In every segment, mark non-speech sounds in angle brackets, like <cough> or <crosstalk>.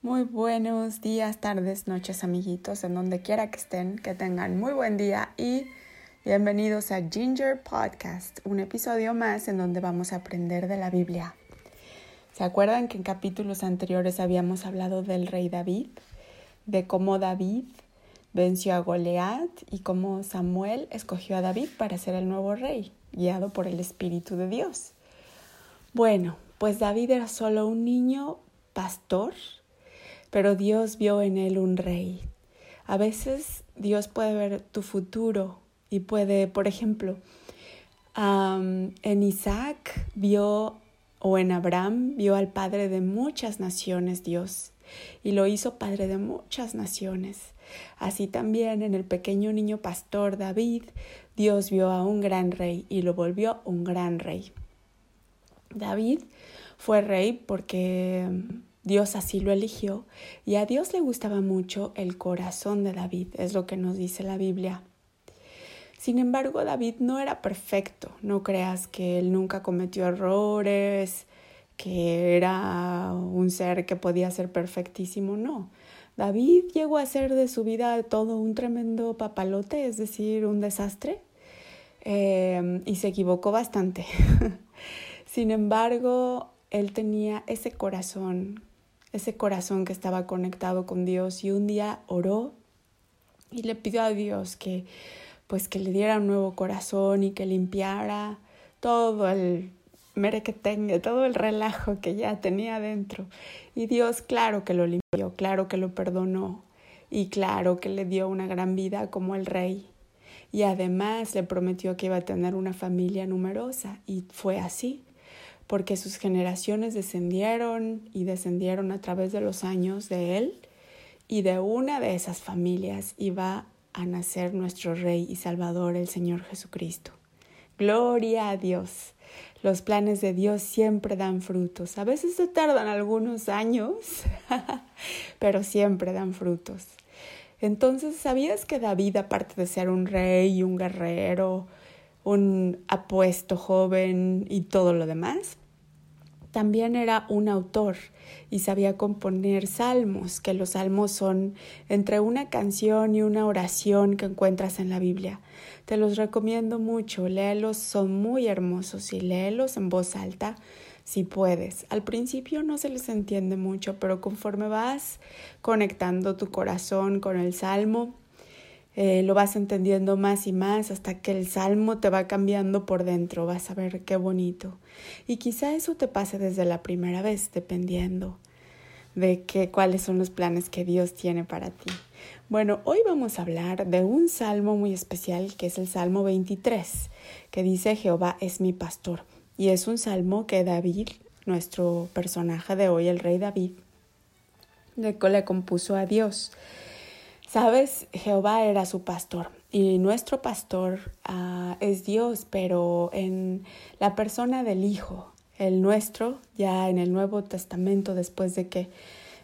Muy buenos días, tardes, noches, amiguitos, en donde quiera que estén, que tengan muy buen día y bienvenidos a Ginger Podcast, un episodio más en donde vamos a aprender de la Biblia. ¿Se acuerdan que en capítulos anteriores habíamos hablado del rey David, de cómo David venció a Goliat y cómo Samuel escogió a David para ser el nuevo rey, guiado por el Espíritu de Dios? Bueno, pues David era solo un niño pastor pero Dios vio en él un rey. A veces Dios puede ver tu futuro y puede, por ejemplo, en Isaac vio o en Abraham vio al padre de muchas naciones Dios y lo hizo padre de muchas naciones. Así también en el pequeño niño pastor David, Dios vio a un gran rey y lo volvió un gran rey. David fue rey porque Dios así lo eligió y a Dios le gustaba mucho el corazón de David, es lo que nos dice la Biblia. Sin embargo, David no era perfecto, no creas que él nunca cometió errores, que era un ser que podía ser perfectísimo, no. David llegó a ser de su vida todo un tremendo papalote, es decir, un desastre, eh, y se equivocó bastante. <laughs> Sin embargo, él tenía ese corazón ese corazón que estaba conectado con Dios y un día oró y le pidió a Dios que pues que le diera un nuevo corazón y que limpiara todo el tenga todo el relajo que ya tenía dentro. Y Dios claro que lo limpió, claro que lo perdonó y claro que le dio una gran vida como el rey. Y además le prometió que iba a tener una familia numerosa y fue así porque sus generaciones descendieron y descendieron a través de los años de él, y de una de esas familias iba a nacer nuestro Rey y Salvador, el Señor Jesucristo. Gloria a Dios. Los planes de Dios siempre dan frutos. A veces se tardan algunos años, <laughs> pero siempre dan frutos. Entonces, ¿sabías que David, aparte de ser un rey y un guerrero, un apuesto joven y todo lo demás. También era un autor y sabía componer salmos, que los salmos son entre una canción y una oración que encuentras en la Biblia. Te los recomiendo mucho, léelos, son muy hermosos y léelos en voz alta si puedes. Al principio no se les entiende mucho, pero conforme vas conectando tu corazón con el salmo, eh, lo vas entendiendo más y más hasta que el salmo te va cambiando por dentro, vas a ver qué bonito. Y quizá eso te pase desde la primera vez, dependiendo de qué, cuáles son los planes que Dios tiene para ti. Bueno, hoy vamos a hablar de un salmo muy especial que es el Salmo 23, que dice Jehová es mi pastor. Y es un salmo que David, nuestro personaje de hoy, el rey David, le compuso a Dios. Sabes, Jehová era su pastor y nuestro pastor ah, es Dios, pero en la persona del Hijo, el nuestro, ya en el Nuevo Testamento, después de que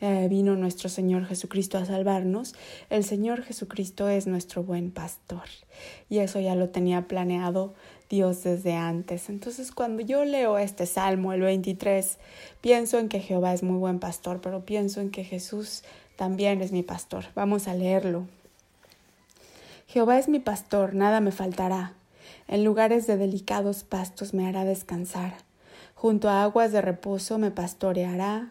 eh, vino nuestro Señor Jesucristo a salvarnos, el Señor Jesucristo es nuestro buen pastor. Y eso ya lo tenía planeado Dios desde antes. Entonces cuando yo leo este Salmo, el 23, pienso en que Jehová es muy buen pastor, pero pienso en que Jesús también es mi pastor. Vamos a leerlo. Jehová es mi pastor, nada me faltará. En lugares de delicados pastos me hará descansar. Junto a aguas de reposo me pastoreará,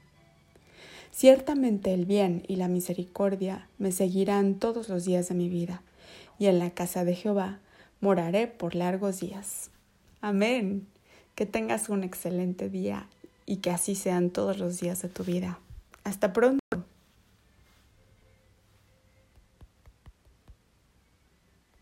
Ciertamente el bien y la misericordia me seguirán todos los días de mi vida, y en la casa de Jehová moraré por largos días. Amén. Que tengas un excelente día y que así sean todos los días de tu vida. Hasta pronto.